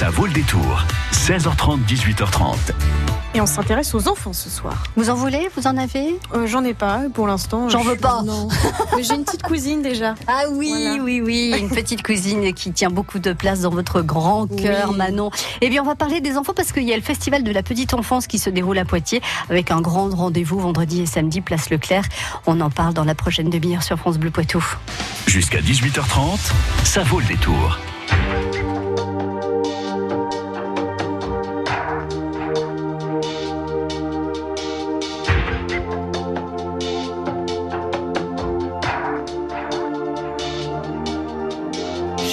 Ça vaut le détour. 16h30, 18h30. Et on s'intéresse aux enfants ce soir. Vous en voulez? Vous en avez? Euh, J'en ai pas pour l'instant. J'en Je veux pas. Non. Mais j'ai une petite cousine déjà. Ah oui, Voilà. oui, oui, une petite cousine qui tient beaucoup de place dans votre grand cœur, Oui. Manon. Eh bien, on va parler des enfants parce qu'il y a le festival de la petite enfance qui se déroule à Poitiers avec un grand rendez-vous vendredi et samedi, place Leclerc. On en parle dans la prochaine demi-heure sur France Bleu Poitou. Jusqu'à 18h30, ça vaut le détour.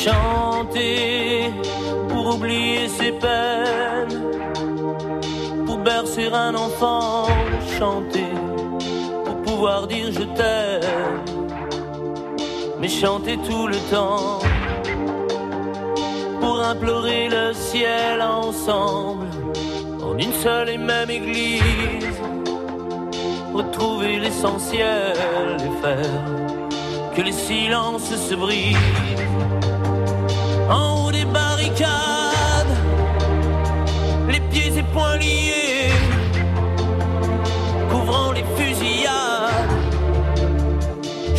Chanter pour oublier ses peines, pour bercer un enfant, chanter pour pouvoir dire je t'aime, mais chanter tout le temps pour implorer le ciel ensemble en une seule et même église, retrouver l'essentiel et faire que les silences se brisent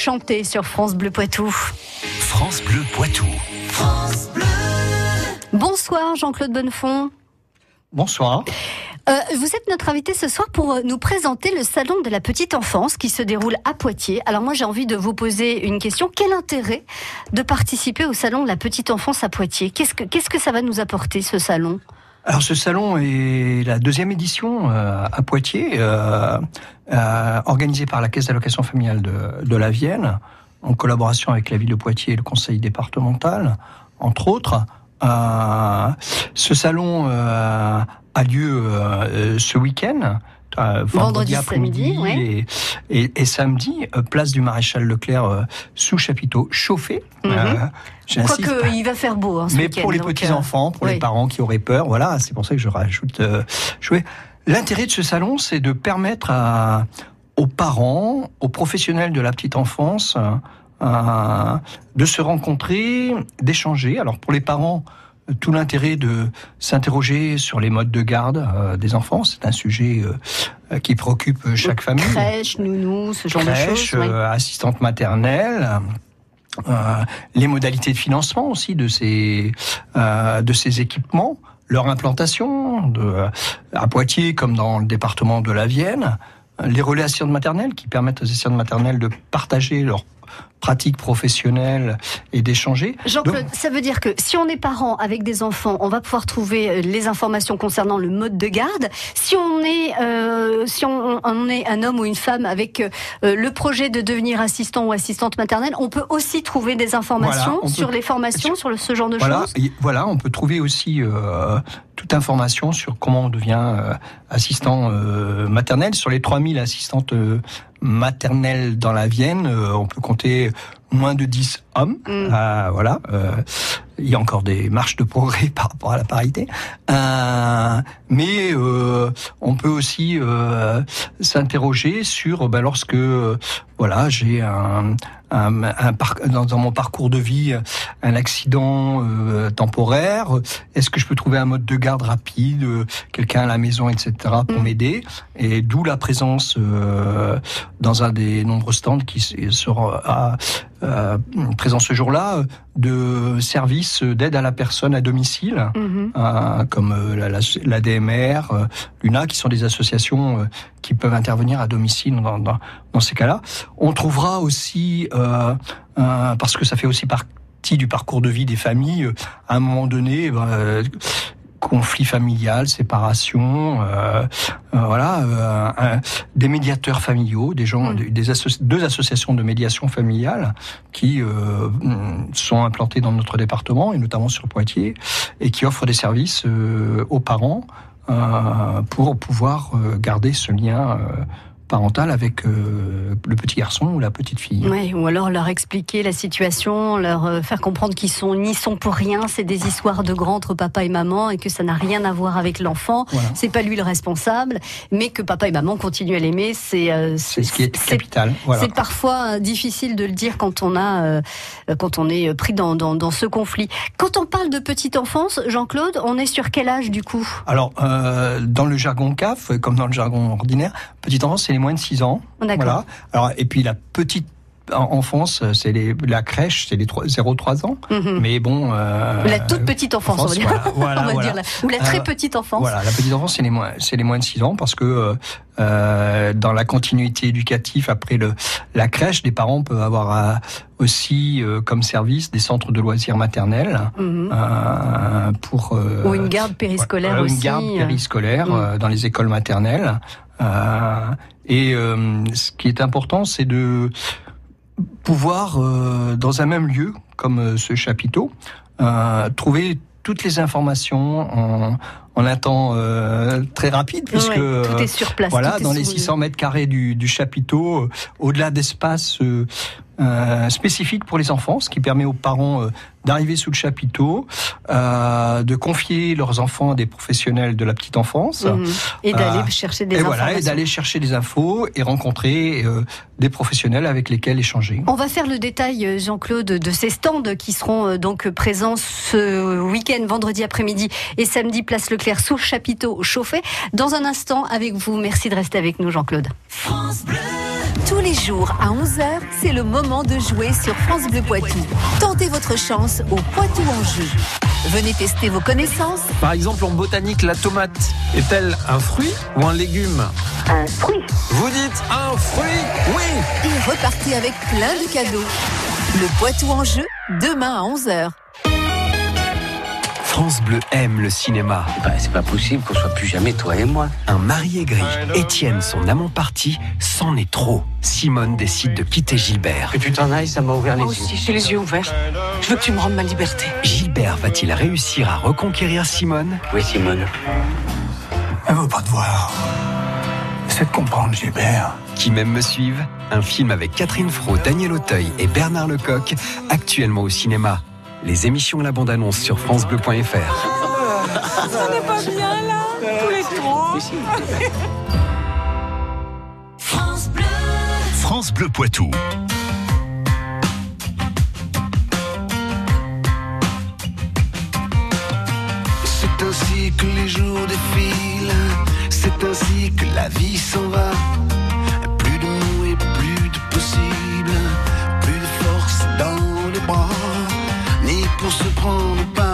Chantait sur France Bleu Poitou. France Bleu Poitou. Bonsoir Jean-Claude Bonnefond. Bonsoir. Euh, vous êtes notre invité ce soir pour euh, nous présenter le salon de la petite enfance qui se déroule à Poitiers. Alors moi j'ai envie de vous poser une question. Quel intérêt de participer au salon de la petite enfance à Poitiers? Qu'est-ce que qu'est-ce que ça va nous apporter ce salon? Alors ce salon est la deuxième édition euh, à Poitiers, euh, euh, organisée par la Caisse d'allocation familiale de, de la Vienne, en collaboration avec la ville de Poitiers et le conseil départemental, entre autres. Ce salon a lieu ce week-end euh, vendredi, Vendredi, après-midi samedi, et, et, et samedi, euh, place du Maréchal Leclerc euh, sous chapiteau chauffé. Euh, j'insiste. Quoique, il va faire beau. Hein, ce Mais pour les donc, petits enfants, pour oui. les parents qui auraient peur, voilà, c'est pour ça que je rajoute jouer. L'intérêt de ce salon, c'est de permettre à, aux parents, aux professionnels de la petite enfance, euh, de se rencontrer, d'échanger. Alors pour les parents, tout l'intérêt de s'interroger sur les modes de garde euh, des enfants, c'est un sujet euh, qui préoccupe chaque famille Crèche, nounou, ce genre de crèche, choses. oui. euh, assistante maternelle, euh, les modalités de financement aussi de ces euh, de ces équipements, leur implantation de, à Poitiers comme dans le département de la Vienne, euh, les relais assistantes maternelles qui permettent aux assistantes maternelles de partager leurs pratiques professionnelles et d'échanger. Jean-Claude, ça veut dire que si on est parent avec des enfants, on va pouvoir trouver euh, les informations concernant le mode de garde. Si on est, euh, si on, on est un homme ou une femme avec euh, le projet de devenir assistant ou assistante maternelle, on peut aussi trouver des informations Voilà, on peut- sur les formations, sur ce genre de Voilà, choses? et voilà, on peut trouver aussi euh, toute information sur comment on devient assistant maternel. Sur les 3000 assistantes euh, maternelles dans la Vienne, euh, on peut compter moins de 10 hommes. Mm. Ah, voilà, euh, il y a encore des marches de progrès par rapport à la parité. Euh, mais euh, on peut aussi euh, s'interroger sur ben, lorsque euh, voilà j'ai un, un, un par- dans, dans mon parcours de vie un accident euh, temporaire, est-ce que je peux trouver un mode de garde rapide, euh, quelqu'un à la maison, etc. pour Mm. m'aider? Et d'où la présence euh, dans un des nombreux stands qui sera euh, présent ce jour-là de services d'aide à la personne à domicile Mhm. euh, comme euh, la, l'UNA, qui sont des associations qui peuvent intervenir à domicile dans, dans, dans ces cas-là. On trouvera aussi, euh, parce que ça fait aussi partie du parcours de vie des familles, à un moment donné, eh ben, conflit familial, séparation, euh, euh, voilà, euh, un- des médiateurs familiaux, des gens, Mm. des, asso- deux associations de médiation familiale qui euh, mm, sont implantées dans notre département et notamment sur Poitiers et qui offrent des services euh, aux parents euh, pour pouvoir garder ce lien euh, parental avec euh, le petit garçon ou la petite fille. Ouais, ou alors leur expliquer la situation, leur euh, faire comprendre qu'ils sont n'y sont pour rien, c'est des histoires de grands entre papa et maman et que ça n'a rien à voir avec l'enfant. Voilà. C'est pas lui le responsable, mais que papa et maman continuent à l'aimer, c'est euh, C'est ce qui est c'est- capital. Voilà. C'est parfois difficile de le dire quand on a, quand on est pris dans, dans, dans ce conflit. Quand on parle de petite enfance, Jean-Claude, on est sur quel âge du coup? Alors, dans le jargon CAF, comme dans le jargon ordinaire, petite enfance, c'est les moins de 6 ans. D'accord. Voilà. Alors, et puis la petite en- enfance, c'est les, la crèche, c'est les 0-3 ans. Mhm. Mais bon. euh, La toute petite enfance, on va dire. Voilà, voilà, on va voilà. dire la- ou la très Euh, petite enfance. Voilà, la petite enfance, c'est les moins, c'est les moins de 6 ans parce que euh, euh, dans la continuité éducative après le la crèche, les parents peuvent avoir aussi euh, comme service des centres de loisirs maternels Mhm. pour Ou une garde périscolaire aussi. Une garde périscolaire euh, dans les écoles maternelles. Et euh, ce qui est important, c'est de pouvoir, euh, dans un même lieu, comme euh, ce chapiteau, trouver toutes les informations en, en un temps euh, très rapide, puisque Ouais, tout est sur place. voilà, tout dans les sous- 600 mètres carrés du, du chapiteau, au-delà d'espaces euh, euh, spécifiques pour les enfants, ce qui permet aux parents euh, d'arriver sous le chapiteau, euh, de confier leurs enfants à des professionnels de la petite enfance. Mhm. Et d'aller Euh, chercher des Et informations. voilà, et d'aller chercher des infos et rencontrer euh, des professionnels avec lesquels échanger. On va faire le détail, Jean-Claude, de ces stands qui seront euh, donc présents ce week-end, vendredi après-midi et samedi, place Leclerc, sous chapiteau chauffé. Dans un instant, avec vous. Merci de rester avec nous, Jean-Claude. Tous les jours à 11h, c'est le moment de jouer sur France Bleu Poitou. Tentez votre chance au Poitou en jeu. Venez tester vos connaissances. Par exemple, en botanique, la tomate est-elle un fruit ou un légume Un fruit. Vous dites un fruit Oui Et repartez avec plein de cadeaux. Le Poitou en jeu, demain à 11h. France Bleu aime le cinéma. Bah, c'est pas possible qu'on soit plus jamais toi et moi. Un mari aigri, Étienne, son amant parti, c'en est trop. Simone décide de quitter Gilbert. Que tu t'en ailles, ça m'a ouvert les Moi yeux. aussi, j'ai les yeux ouverts. Je veux que tu me rendes ma liberté. Gilbert va-t-il réussir à reconquérir Simone? Oui, Simone. Elle veut pas te voir. c'est de comprendre Gilbert. Qui m'aime me suivent Un film avec Catherine Fro, Daniel Auteuil et Bernard Lecoq, actuellement au cinéma. Les émissions et la bande-annonce sur FranceBleu.fr. On n'est pas bien là, tous les trois. France Bleu. France Bleu Poitou. C'est ainsi que les jours défilent, c'est ainsi que la vie s'en va. Prendre par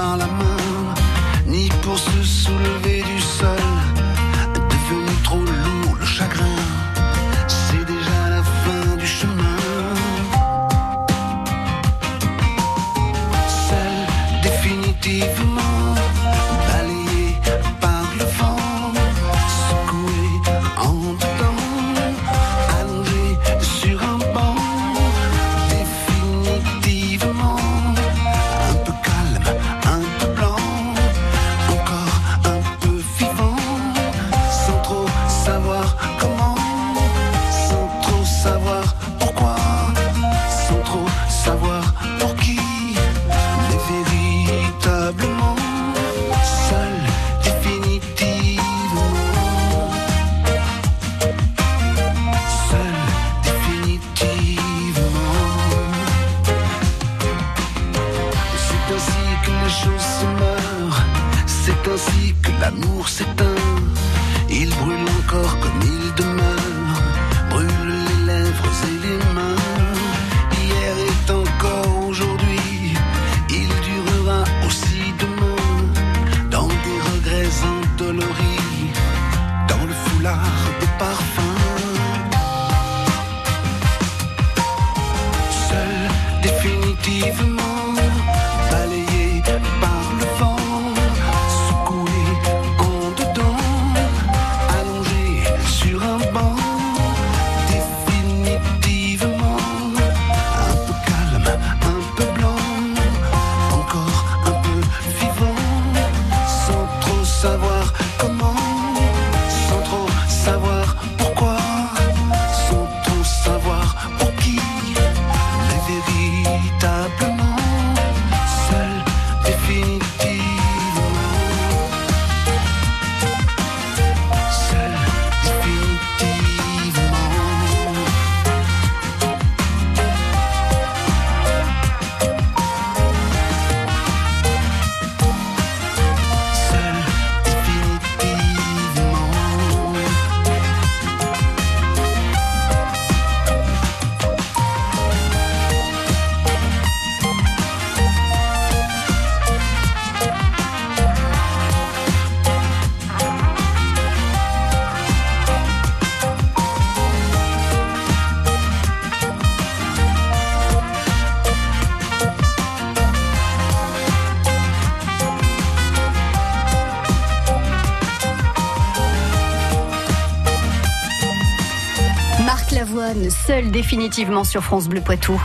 définitivement sur France Bleu Poitou.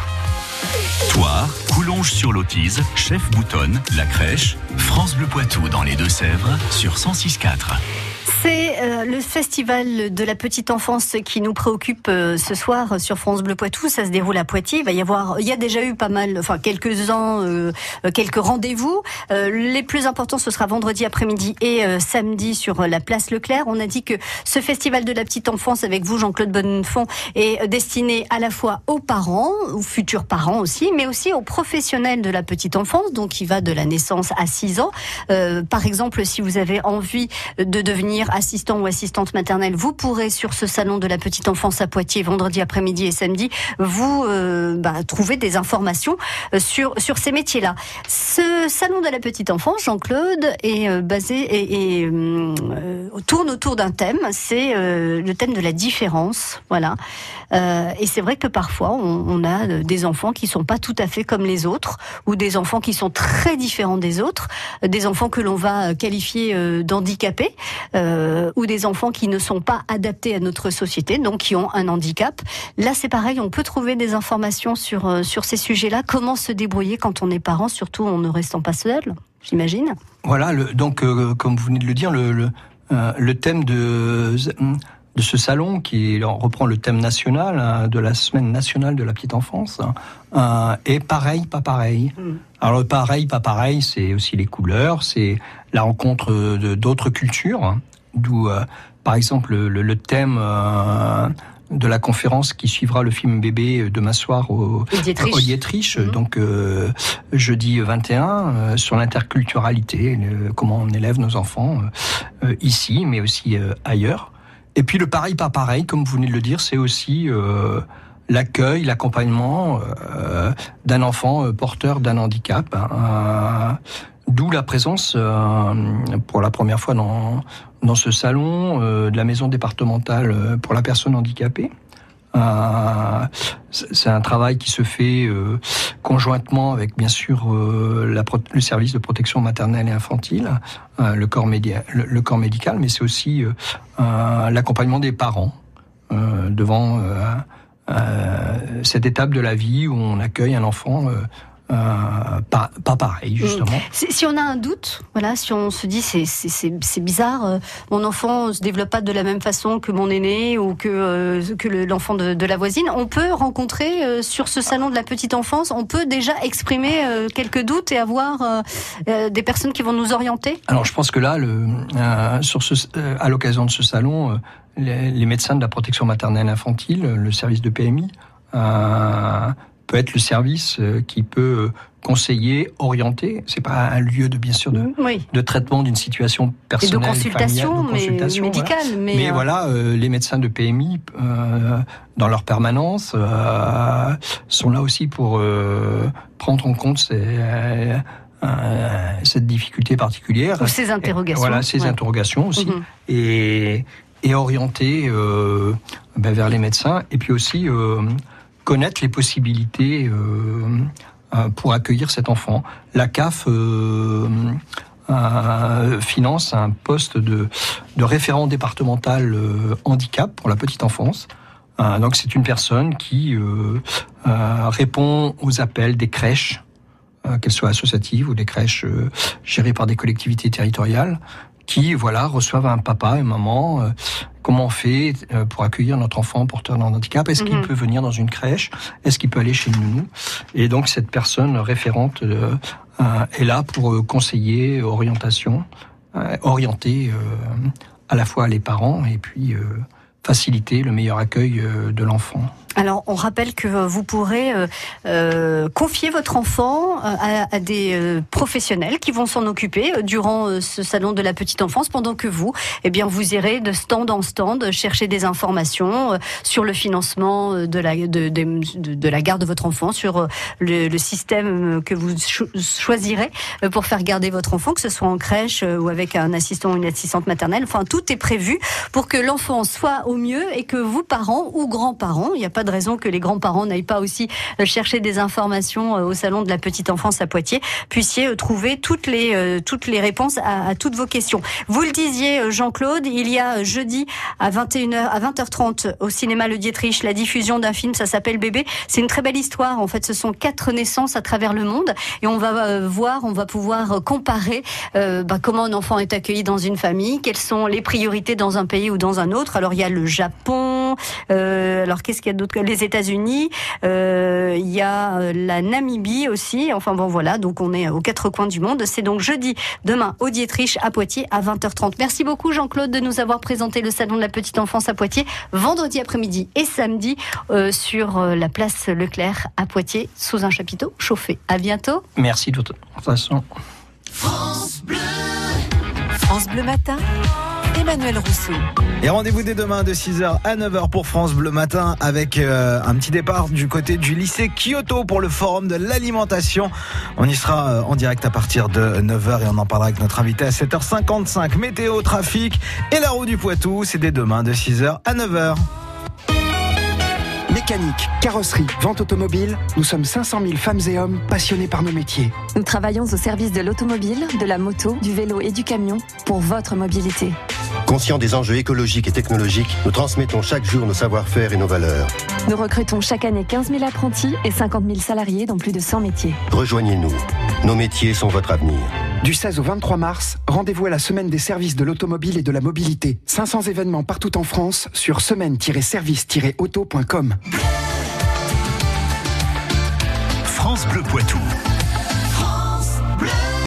Toire, Coulonges sur l'Autise, Chef Boutonne, La Crèche, France Bleu Poitou dans les Deux-Sèvres sur 106.4. Le festival de la petite enfance qui nous préoccupe euh, ce soir sur France Bleu Poitou. Ça se déroule à Poitiers. Il va y avoir, il y a déjà eu pas mal, enfin quelques-uns, euh, euh, quelques rendez-vous. Les plus importants, ce sera vendredi après-midi et samedi sur la place Leclerc. On a dit que ce festival de la petite enfance avec vous, Jean-Claude Bonnefond, est destiné à la fois aux parents, aux futurs parents aussi, mais aussi aux professionnels de la petite enfance, donc qui va de la naissance à 6 ans. Par exemple, si vous avez envie de devenir assistant ou assistante maternelle, vous pourrez sur ce salon de la petite enfance à Poitiers vendredi après-midi et samedi vous euh, bah, trouver des informations euh, sur sur ces métiers-là. Ce salon de la petite enfance, Jean-Claude, est euh, basé et, tourne autour d'un thème. C'est le thème de la différence, voilà. Et c'est vrai que parfois on, on a des enfants qui sont pas tout à fait comme les autres, ou des enfants qui sont très différents des autres, des enfants que l'on va qualifier d'handicapés, ou des enfants qui ne sont pas adaptés à notre société, donc qui ont un handicap. Là, c'est pareil, on peut trouver des informations sur euh, sur ces sujets-là. Comment se débrouiller quand on est parent, surtout en ne restant pas seul, j'imagine. Voilà, le, donc euh, comme vous venez de le dire, le, le, euh, le thème de de ce salon qui reprend le thème national hein, de la semaine nationale de la petite enfance hein, est pareil, pas pareil. Alors le pareil, pas pareil, c'est aussi les couleurs, c'est la rencontre de d'autres cultures, hein, d'où euh, par exemple le, le thème euh, de la conférence qui suivra le film bébé demain soir au, Au Dietrich. Dietrich, donc euh, jeudi 21, euh, sur l'interculturalité, comment on élève nos enfants euh, euh, ici, mais aussi euh, ailleurs. Et puis le pareil pas pareil, comme vous venez de le dire, c'est aussi euh, l'accueil, l'accompagnement euh, d'un enfant euh, porteur d'un handicap. hein, euh, D'où la présence, euh, pour la première fois dans, dans ce salon, euh, de la maison départementale euh, pour la personne handicapée. C'est un travail qui se fait conjointement avec bien sûr le service de protection maternelle et infantile, le, corps le, corps médical, mais c'est aussi l'accompagnement des parents devant cette étape de la vie où on accueille un enfant euh, pas, pas pareil justement. Si, si on a un doute, voilà, si on se dit c'est c'est- c'est c'est bizarre, euh, mon enfant se développe pas de la même façon que mon aîné ou que euh, que le- l'enfant de, de la voisine, on peut rencontrer sur ce salon de la petite enfance, on peut déjà exprimer quelques doutes et avoir des personnes qui vont nous orienter? Alors je pense que là, le, sur ce, à l'occasion de ce salon, les, les médecins de la protection maternelle infantile, le service de PMI, peut être le service euh, qui peut euh, conseiller, orienter. C'est pas un lieu de bien sûr de, Oui. de traitement d'une situation Et de personnelle, consultation, familiale, de mais consultation, voilà. médicale, mais, Mais euh, voilà, euh, les médecins de PMI, euh, dans leur permanence, sont là aussi pour prendre en compte ces, cette difficulté particulière. Ou ces Et- interrogations, voilà, ces ouais. interrogations aussi. Mhm. Et, et orienter ben, vers les médecins. Et puis aussi connaître les possibilités euh, euh, pour accueillir cet enfant. La CAF euh, finance un poste de, de référent départemental handicap pour la petite enfance. Donc c'est une personne qui répond aux appels des crèches, qu'elles soient associatives ou des crèches gérées par des collectivités territoriales, qui voilà reçoivent un papa et maman. euh, comment on fait euh, pour accueillir notre enfant porteur d'un handicap? Est-ce qu'il Mhm. peut venir dans une crèche? Est-ce qu'il peut aller chez nous Et donc cette personne référente euh, euh, est là pour euh, conseiller, orientation, euh, orienter euh, à la fois les parents et puis euh, faciliter le meilleur accueil de l'enfant. Alors, on rappelle que euh, vous pourrez euh, euh, confier votre enfant euh, à, à des euh, professionnels qui vont s'en occuper euh, durant ce salon de la petite enfance, pendant que vous, eh bien, vous irez de stand en stand chercher des informations sur le financement de la de, de, de- la garde de votre enfant, sur le, le système que vous cho- choisirez pour faire garder votre enfant, que ce soit en crèche ou avec un assistant ou une assistante maternelle. Enfin, tout est prévu pour que l'enfant soit au mieux et que vous, parents ou grands-parents, il n'y a pas de raison que les grands-parents n'aillent pas aussi euh, chercher des informations euh, au salon de la petite enfance à Poitiers, puissiez euh, trouver toutes les toutes les réponses à, toutes vos questions. Vous le disiez, Jean-Claude, il y a jeudi à 21h à 20h30 au cinéma Le Dietrich la diffusion d'un film, ça s'appelle Bébé. C'est une très belle histoire. En fait, ce sont quatre naissances à travers le monde et on va voir, on va pouvoir comparer bah, comment un enfant est accueilli dans une famille, quelles sont les priorités dans un pays ou dans un autre. Alors il y a le Japon, alors qu'est-ce qu'il y a d'autre Les États-Unis, euh, il y a euh, la Namibie aussi. Enfin bon voilà, donc on est aux quatre coins du monde. C'est donc jeudi, demain au Dietrich à Poitiers à 20h30. Merci beaucoup Jean-Claude de nous avoir présenté le salon de la petite enfance à Poitiers vendredi après-midi et samedi euh, sur la place Leclerc à Poitiers sous un chapiteau chauffé. À bientôt. Merci de toute façon. France Bleu. France Bleu Matin, Emmanuel Rousseau. Et rendez-vous dès demain de 6h à 9h pour France Bleu Matin avec euh, un petit départ du côté du lycée Kyoto pour le forum de l'alimentation. On y sera euh, en direct à partir de 9h et on en parlera avec notre invité à 7h55. Météo, trafic et la roue du Poitou, c'est dès demain de 6h à 9h. Mécanique, carrosserie, vente automobile, nous sommes 500 000 femmes et hommes passionnés par nos métiers. Nous travaillons au service de l'automobile, de la moto, du vélo et du camion pour votre mobilité. Conscients des enjeux écologiques et technologiques, nous transmettons chaque jour nos savoir-faire et nos valeurs. Nous recrutons chaque année 15 000 apprentis et 50 000 salariés dans plus de 100 métiers. Rejoignez-nous. Nos métiers sont votre avenir. Du 16 au 23 mars, rendez-vous à la semaine des services de l'automobile et de la mobilité. 500 événements partout en France sur semaine-service-auto.com. France Bleu Poitou.